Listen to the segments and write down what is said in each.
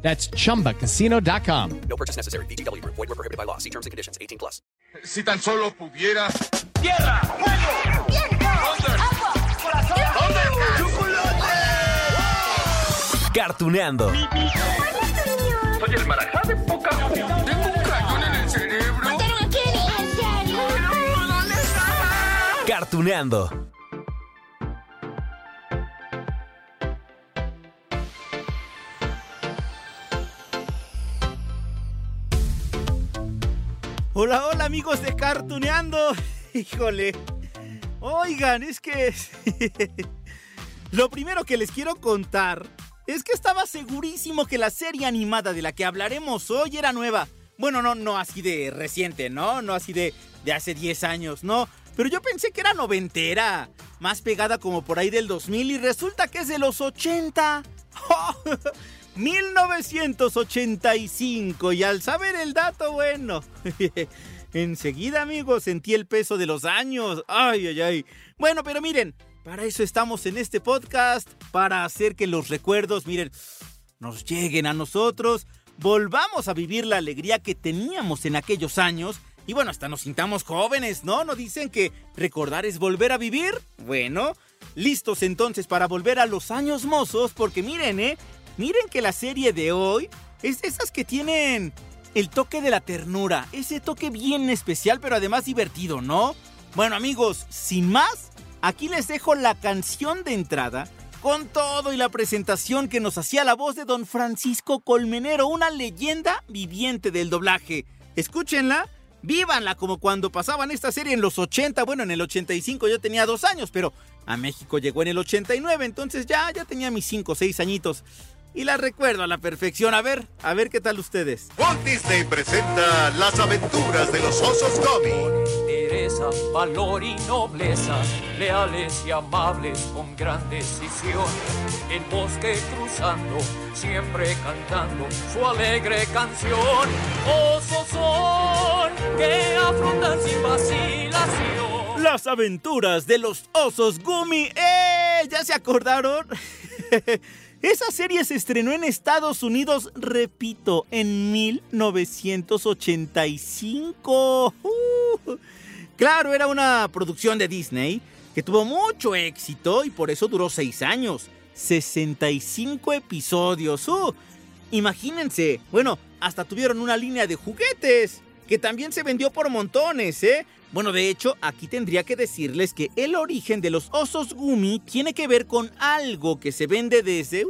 That's chumbacasino.com. No purchase necessary. BGW. Void were prohibited by law. See terms and conditions. 18 plus. Si tan solo pudiera. ¡Tierra! ¡Fuego! ¡Viento! ¡Agua! ¡Corazón! Cartuneando. Soy el marajá de poca. Tengo un cañón en el cerebro. ¿Mataron a Kenny? ¿En serio? ¿Dónde estaba? Cartuneando. Hola, hola amigos de Cartuneando. Híjole. Oigan, es que... Lo primero que les quiero contar es que estaba segurísimo que la serie animada de la que hablaremos hoy era nueva. Bueno, no, no así de reciente, ¿no? No así de, de hace 10 años, no. Pero yo pensé que era noventera. Más pegada como por ahí del 2000 y resulta que es de los 80. 1985 y al saber el dato, bueno, enseguida amigos sentí el peso de los años. Ay, ay, ay. Bueno, pero miren, para eso estamos en este podcast, para hacer que los recuerdos, miren, nos lleguen a nosotros, volvamos a vivir la alegría que teníamos en aquellos años. Y bueno, hasta nos sintamos jóvenes, ¿no? ¿No dicen que recordar es volver a vivir? Bueno, listos entonces para volver a los años mozos, porque miren, ¿eh? Miren que la serie de hoy es de esas que tienen el toque de la ternura, ese toque bien especial pero además divertido, ¿no? Bueno amigos, sin más, aquí les dejo la canción de entrada con todo y la presentación que nos hacía la voz de don Francisco Colmenero, una leyenda viviente del doblaje. Escúchenla, vívanla como cuando pasaban esta serie en los 80, bueno en el 85 yo tenía dos años, pero a México llegó en el 89, entonces ya, ya tenía mis 5 o 6 añitos y la recuerdo a la perfección. A ver, a ver qué tal ustedes. Walt Disney presenta las aventuras de los osos Gummy. Teresa, valor y nobleza, leales y amables con gran decisión. El bosque cruzando, siempre cantando su alegre canción. Osos son que afrontan sin vacilación. Las aventuras de los osos Gummy. ¡Eh! ¿Ya se acordaron? Esa serie se estrenó en Estados Unidos, repito, en 1985. Uh, claro, era una producción de Disney que tuvo mucho éxito y por eso duró 6 años. 65 episodios. Uh, imagínense, bueno, hasta tuvieron una línea de juguetes que también se vendió por montones, ¿eh? Bueno, de hecho, aquí tendría que decirles que el origen de los osos gumi tiene que ver con algo que se vende desde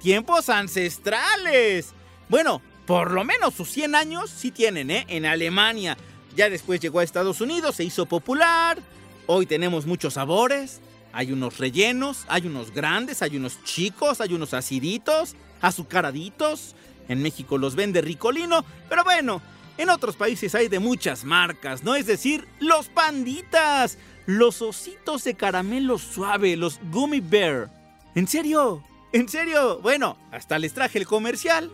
tiempos ancestrales. Bueno, por lo menos sus 100 años sí tienen, ¿eh? En Alemania. Ya después llegó a Estados Unidos, se hizo popular. Hoy tenemos muchos sabores. Hay unos rellenos, hay unos grandes, hay unos chicos, hay unos aciditos, azucaraditos. En México los vende Ricolino, pero bueno, en otros países hay de muchas marcas, ¿no? Es decir, los panditas, los ositos de caramelo suave, los gummy bear. ¿En serio? ¿En serio? Bueno, hasta les traje el comercial.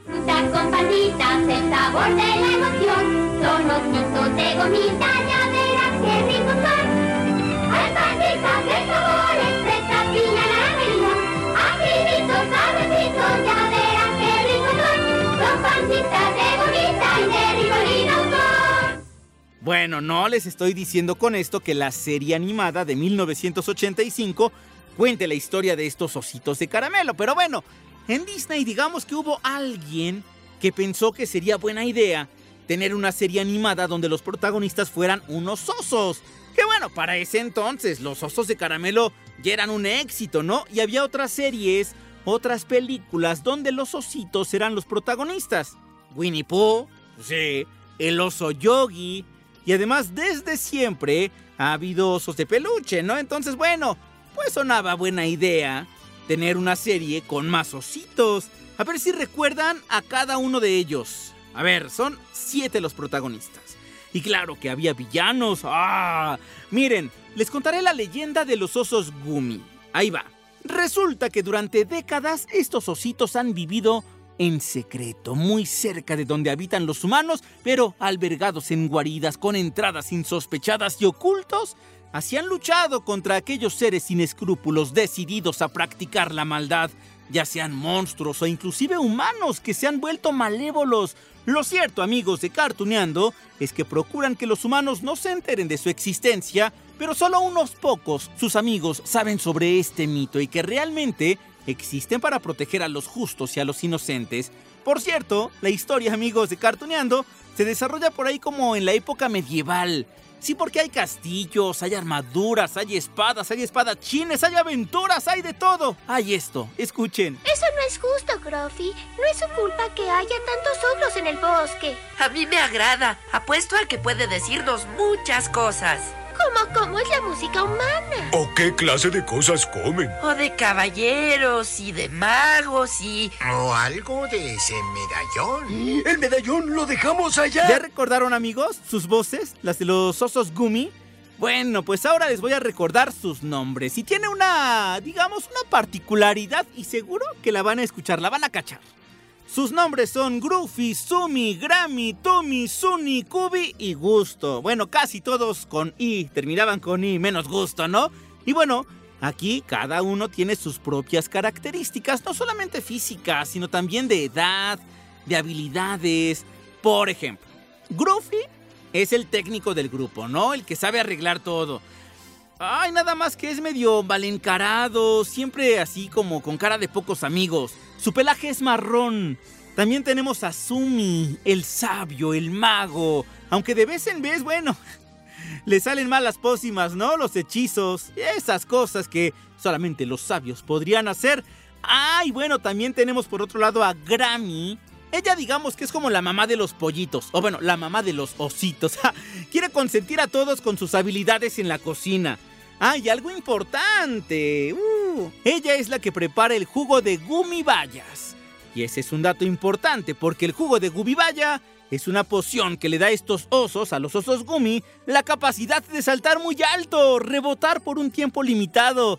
Bueno, no les estoy diciendo con esto que la serie animada de 1985 cuente la historia de estos ositos de caramelo, pero bueno, en Disney digamos que hubo alguien que pensó que sería buena idea tener una serie animada donde los protagonistas fueran unos osos. Que bueno, para ese entonces los osos de caramelo ya eran un éxito, ¿no? Y había otras series, otras películas donde los ositos eran los protagonistas. Winnie Pooh, sí, el oso Yogi. Y además desde siempre ha habido osos de peluche, ¿no? Entonces, bueno, pues sonaba buena idea tener una serie con más ositos. A ver si recuerdan a cada uno de ellos. A ver, son siete los protagonistas. Y claro que había villanos. ¡Ah! Miren, les contaré la leyenda de los osos Gumi. Ahí va. Resulta que durante décadas estos ositos han vivido en secreto, muy cerca de donde habitan los humanos, pero albergados en guaridas con entradas insospechadas y ocultos, así han luchado contra aquellos seres sin escrúpulos decididos a practicar la maldad, ya sean monstruos o inclusive humanos que se han vuelto malévolos. Lo cierto, amigos de Cartuneando, es que procuran que los humanos no se enteren de su existencia, pero solo unos pocos, sus amigos, saben sobre este mito y que realmente existen para proteger a los justos y a los inocentes. Por cierto, la historia, amigos de Cartuneando, se desarrolla por ahí como en la época medieval. Sí, porque hay castillos, hay armaduras, hay espadas, hay espadachines, hay aventuras, hay de todo. Hay esto, escuchen. Eso no es justo, Gruffy. No es su culpa que haya tantos ogros en el bosque. A mí me agrada. Apuesto a que puede decirnos muchas cosas. ¿Cómo, cómo es la música humana? ¿O qué clase de cosas comen? O de caballeros y de magos y... O algo de ese medallón. El medallón lo dejamos allá. ¿Ya recordaron, amigos, sus voces? Las de los osos Gumi. Bueno, pues ahora les voy a recordar sus nombres. Y tiene una, digamos, una particularidad y seguro que la van a escuchar, la van a cachar. Sus nombres son Groovy, Sumi, Grammy, Tumi, Suni, Kubi y Gusto. Bueno, casi todos con I, terminaban con I, menos Gusto, ¿no? Y bueno, aquí cada uno tiene sus propias características, no solamente físicas, sino también de edad, de habilidades. Por ejemplo, Groovy es el técnico del grupo, ¿no? El que sabe arreglar todo. Ay, nada más que es medio mal encarado, siempre así como con cara de pocos amigos. Su pelaje es marrón. También tenemos a Sumi, el sabio, el mago. Aunque de vez en vez, bueno, le salen mal las pócimas, ¿no? Los hechizos, esas cosas que solamente los sabios podrían hacer. Ay, bueno, también tenemos por otro lado a Grammy. Ella digamos que es como la mamá de los pollitos, o bueno, la mamá de los ositos. Quiere consentir a todos con sus habilidades en la cocina. Ah, y algo importante. Uh, ella es la que prepara el jugo de gumibayas. Y ese es un dato importante porque el jugo de gumibaya es una poción que le da a estos osos, a los osos gumi, la capacidad de saltar muy alto, rebotar por un tiempo limitado.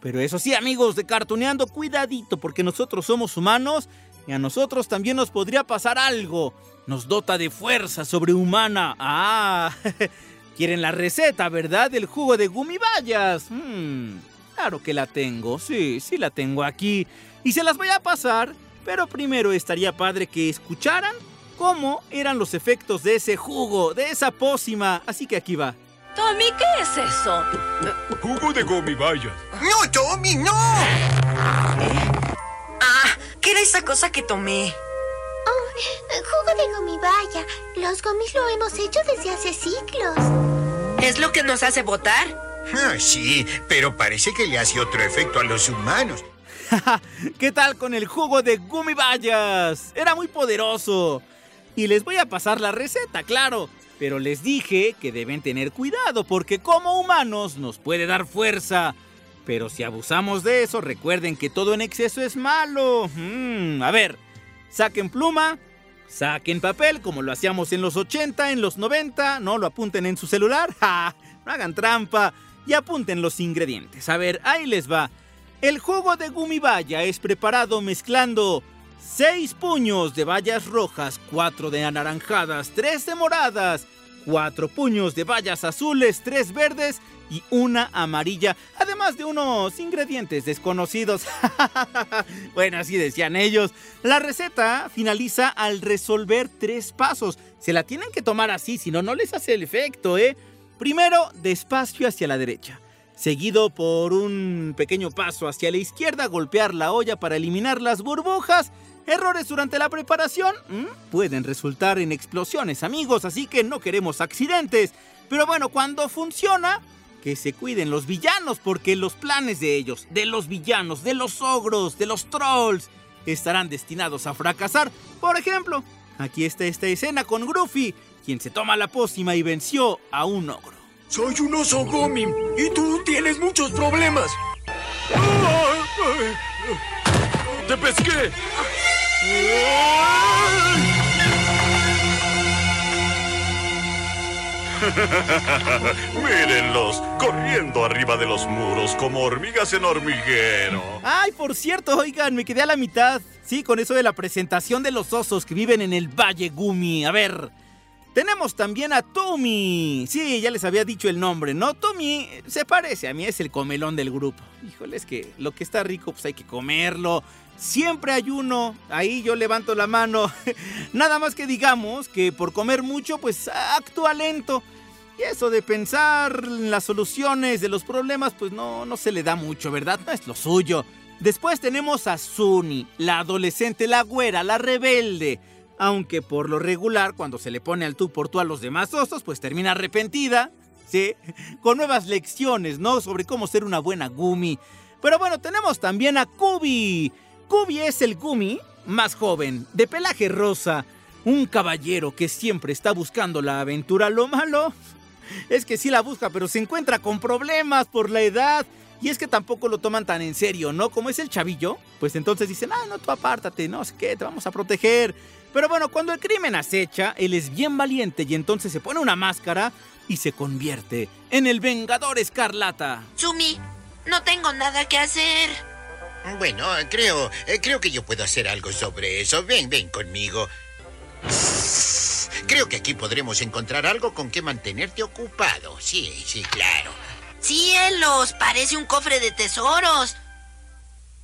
Pero eso sí, amigos de Cartoneando, cuidadito porque nosotros somos humanos y a nosotros también nos podría pasar algo. Nos dota de fuerza sobrehumana. Ah, quieren la receta, ¿verdad? Del jugo de gumibayas. Hmm, claro que la tengo, sí, sí la tengo aquí. Y se las voy a pasar, pero primero estaría padre que escucharan cómo eran los efectos de ese jugo, de esa pócima. Así que aquí va. Tommy, ¿qué es eso? Jugo de gomibayas. ¡No, Tommy, no! Ah, ¿qué era esa cosa que tomé? Oh, jugo de gomibaya. Los gomis lo hemos hecho desde hace siglos. ¿Es lo que nos hace votar? Ah, sí, pero parece que le hace otro efecto a los humanos. ¿Qué tal con el jugo de gumibayas? Era muy poderoso. Y les voy a pasar la receta, claro. Pero les dije que deben tener cuidado porque como humanos nos puede dar fuerza. Pero si abusamos de eso, recuerden que todo en exceso es malo. Mm, a ver, saquen pluma, saquen papel como lo hacíamos en los 80, en los 90. No lo apunten en su celular. ¡Ja! No hagan trampa. Y apunten los ingredientes. A ver, ahí les va. El jugo de gumibaya es preparado mezclando 6 puños de bayas rojas, 4 de anaranjadas, 3 de moradas, 4 puños de bayas azules, 3 verdes y una amarilla, además de unos ingredientes desconocidos. bueno, así decían ellos. La receta finaliza al resolver tres pasos. Se la tienen que tomar así, si no, no les hace el efecto, ¿eh? Primero, despacio hacia la derecha seguido por un pequeño paso hacia la izquierda, golpear la olla para eliminar las burbujas. Errores durante la preparación pueden resultar en explosiones, amigos, así que no queremos accidentes. Pero bueno, cuando funciona, que se cuiden los villanos, porque los planes de ellos, de los villanos, de los ogros, de los trolls, estarán destinados a fracasar. Por ejemplo, aquí está esta escena con Gruffy, quien se toma la pócima y venció a un ogro. Soy un oso Gomin y tú tienes muchos problemas. ¡Te pesqué! Mírenlos, corriendo arriba de los muros como hormigas en hormiguero. Ay, por cierto, oigan, me quedé a la mitad. Sí, con eso de la presentación de los osos que viven en el Valle Gumi. A ver, tenemos también a Tommy. Sí, ya les había dicho el nombre, ¿no? Tommy se parece a mí, es el comelón del grupo. Híjole, es que lo que está rico, pues hay que comerlo. Siempre hay uno, ahí yo levanto la mano. Nada más que digamos que por comer mucho, pues actúa lento. Y eso de pensar en las soluciones de los problemas, pues no, no se le da mucho, ¿verdad? No es lo suyo. Después tenemos a Suni, la adolescente, la güera, la rebelde. Aunque por lo regular, cuando se le pone al tú por tú a los demás osos, pues termina arrepentida, ¿sí? Con nuevas lecciones, ¿no? Sobre cómo ser una buena Gumi. Pero bueno, tenemos también a Kubi. Kubi es el Gumi más joven, de pelaje rosa. Un caballero que siempre está buscando la aventura. Lo malo es que sí la busca, pero se encuentra con problemas por la edad. Y es que tampoco lo toman tan en serio, ¿no? Como es el chavillo, pues entonces dicen, ah, no, tú apártate, no sé qué, te vamos a proteger. Pero bueno, cuando el crimen acecha, él es bien valiente y entonces se pone una máscara y se convierte en el Vengador Escarlata. Sumi, no tengo nada que hacer. Bueno, creo, eh, creo que yo puedo hacer algo sobre eso. Ven, ven conmigo. Creo que aquí podremos encontrar algo con que mantenerte ocupado. Sí, sí, claro. ¡Cielos! Parece un cofre de tesoros.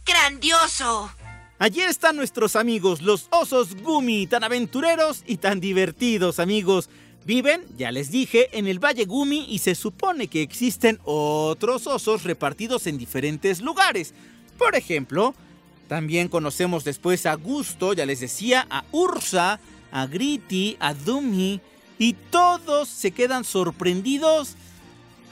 ¡Grandioso! Allí están nuestros amigos, los osos Gumi, tan aventureros y tan divertidos, amigos. Viven, ya les dije, en el Valle Gumi y se supone que existen otros osos repartidos en diferentes lugares. Por ejemplo, también conocemos después a Gusto, ya les decía, a Ursa, a Griti, a Dumi, y todos se quedan sorprendidos.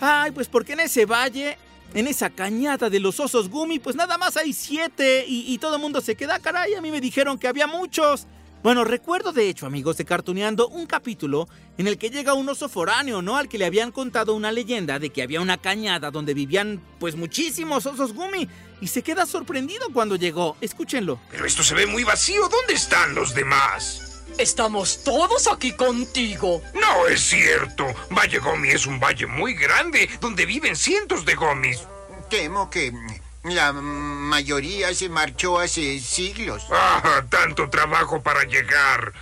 Ay, pues porque en ese valle, en esa cañada de los osos Gumi, pues nada más hay siete y, todo el mundo se queda, caray, a mí me dijeron que había muchos. Bueno, recuerdo de hecho, amigos de Cartuneando, un capítulo en el que llega un oso foráneo, ¿no? Al que le habían contado una leyenda de que había una cañada donde vivían, pues, muchísimos osos Gumi. Y se queda sorprendido cuando llegó. Escúchenlo. Pero esto se ve muy vacío. ¿Dónde están los demás? Estamos todos aquí contigo. No es cierto. Valle Gomi es un valle muy grande donde viven cientos de gomis. Temo que la mayoría se marchó hace siglos. Ah, tanto trabajo para llegar.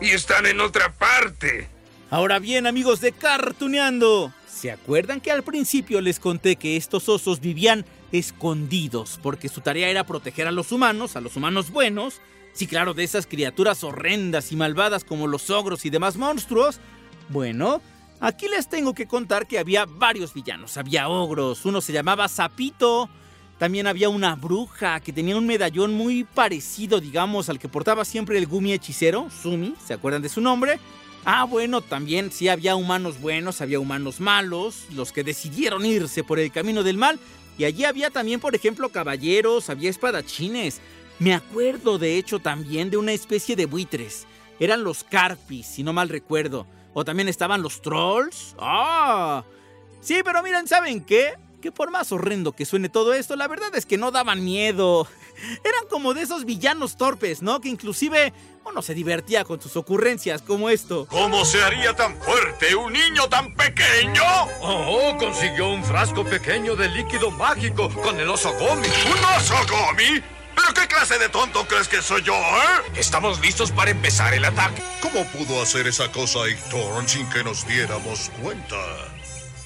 Y están en otra parte. Ahora bien, amigos de Cartuneando, ¿se acuerdan que al principio les conté que estos osos vivían escondidos porque su tarea era proteger a los humanos, a los humanos buenos? Sí, claro, de esas criaturas horrendas y malvadas como los ogros y demás monstruos. Bueno, aquí les tengo que contar que había varios villanos. Había ogros, uno se llamaba Sapito. También había una bruja que tenía un medallón muy parecido, digamos, al que portaba siempre el Gumi hechicero, Sumi, ¿se acuerdan de su nombre? Ah, bueno, también sí había humanos buenos, había humanos malos, los que decidieron irse por el camino del mal. Y allí había también, por ejemplo, caballeros, había espadachines. Me acuerdo, de hecho, también de una especie de buitres. Eran los carpis, si no mal recuerdo. O también estaban los trolls. ¡Ah! Sí, pero miren, ¿saben qué? Que por más horrendo que suene todo esto, la verdad es que no daban miedo. Eran como de esos villanos torpes, ¿no? Que inclusive uno se divertía con sus ocurrencias como esto. ¿Cómo se haría tan fuerte un niño tan pequeño? Oh, consiguió un frasco pequeño de líquido mágico con el oso Gomi. ¿Un oso Gomi? ¿Pero qué clase de tonto crees que soy yo, eh? Estamos listos para empezar el ataque. ¿Cómo pudo hacer esa cosa Hector sin que nos diéramos cuenta?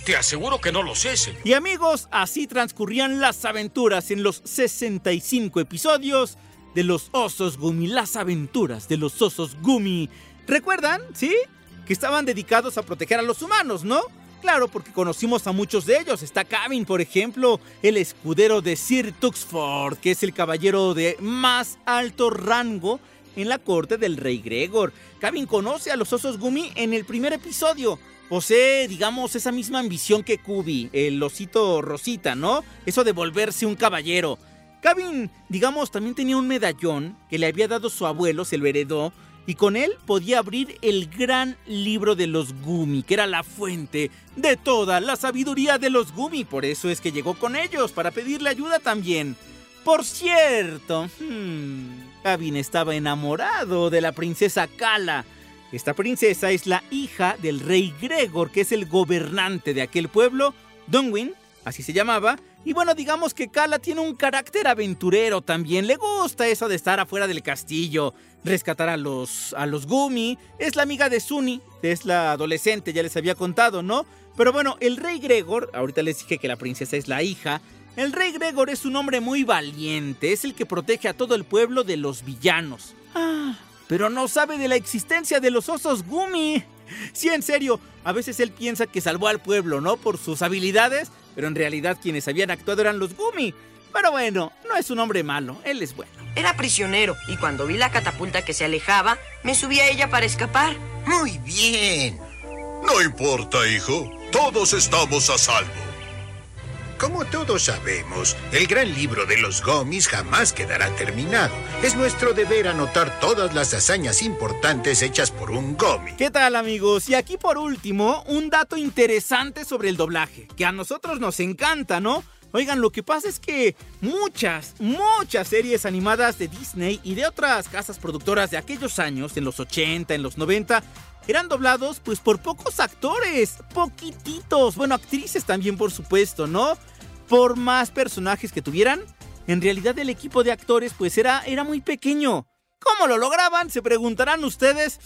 Te aseguro que no lo sé, señor. Y amigos, así transcurrían las aventuras en los 65 episodios de los osos Gumi, las aventuras de los osos Gumi. ¿Recuerdan? ¿Sí? Que estaban dedicados a proteger a los humanos, ¿no? Claro, porque conocimos a muchos de ellos. Está Cabin, por ejemplo, el escudero de Sir Tuxford, que es el caballero de más alto rango en la corte del rey Gregor. Cabin conoce a los osos Gumi en el primer episodio. Posee, digamos, esa misma ambición que Kubi, el osito Rosita, ¿no? Eso de volverse un caballero. Cabin, digamos, también tenía un medallón que le había dado su abuelo, se lo heredó, y con él podía abrir el gran libro de los Gumi, que era la fuente de toda la sabiduría de los Gumi. Por eso es que llegó con ellos, para pedirle ayuda también. Por cierto, hmm, estaba enamorado de la princesa Kala. Esta princesa es la hija del rey Gregor, que es el gobernante de aquel pueblo, Dunwin, así se llamaba. Y bueno, digamos que Kala tiene un carácter aventurero también. Le gusta eso de estar afuera del castillo, rescatar a los, a los Gumi. Es la amiga de Suni, es la adolescente, ya les había contado, ¿no? Pero bueno, el rey Gregor, ahorita les dije que la princesa es la hija. El rey Gregor es un hombre muy valiente, es el que protege a todo el pueblo de los villanos. Ah, pero no sabe de la existencia de los osos Gumi. Sí, en serio, a veces él piensa que salvó al pueblo, ¿no? Por sus habilidades, pero en realidad quienes habían actuado eran los Gumi. Pero bueno, no es un hombre malo, él es bueno. Era prisionero y cuando vi la catapulta que se alejaba, me subí a ella para escapar. Muy bien. No importa, hijo. Todos estamos a salvo. Como todos sabemos, el gran libro de los gomis jamás quedará terminado. Es nuestro deber anotar todas las hazañas importantes hechas por un gomi. ¿Qué tal amigos? Y aquí por último, un dato interesante sobre el doblaje, que a nosotros nos encanta, ¿no? Oigan, lo que pasa es que muchas, muchas series animadas de Disney y de otras casas productoras de aquellos años, en los 80, en los 90, eran doblados pues por pocos actores, poquititos, bueno, actrices también por supuesto, ¿no? Por más personajes que tuvieran, en realidad el equipo de actores pues era, era muy pequeño. ¿Cómo lo lograban? Se preguntarán ustedes.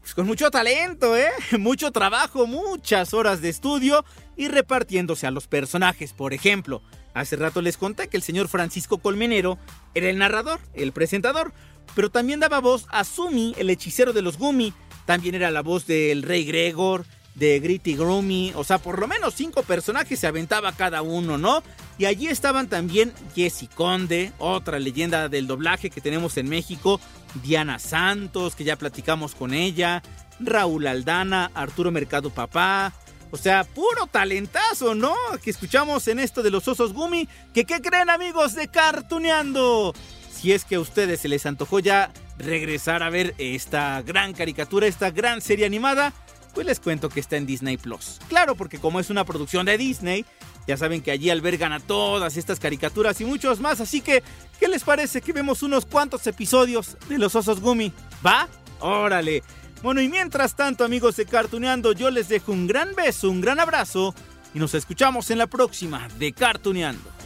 Pues con mucho talento, ¿eh? Mucho trabajo, muchas horas de estudio y repartiéndose a los personajes. Por ejemplo, hace rato les conté que el señor Francisco Colmenero era el narrador, el presentador, pero también daba voz a Sumi, el hechicero de los Gumi, también era la voz del Rey Gregor, de Gritty Groomy, o sea, por lo menos cinco personajes se aventaba cada uno, ¿no? Y allí estaban también Jessie Conde, otra leyenda del doblaje que tenemos en México, Diana Santos, que ya platicamos con ella, Raúl Aldana, Arturo Mercado Papá, o sea, puro talentazo, ¿no? Que escuchamos en esto de los osos Gumi, que ¿qué creen amigos de Cartuneando? Si es que a ustedes se les antojó ya regresar a ver esta gran caricatura, esta gran serie animada, pues les cuento que está en Disney Plus. Claro, porque como es una producción de Disney, ya saben que allí albergan a todas estas caricaturas y muchos más, así que, ¿qué les parece que vemos unos cuantos episodios de los osos Gumi? ¿Va? Órale. Bueno, y mientras tanto, amigos de Cartuneando, yo les dejo un gran beso, un gran abrazo y nos escuchamos en la próxima de Cartuneando.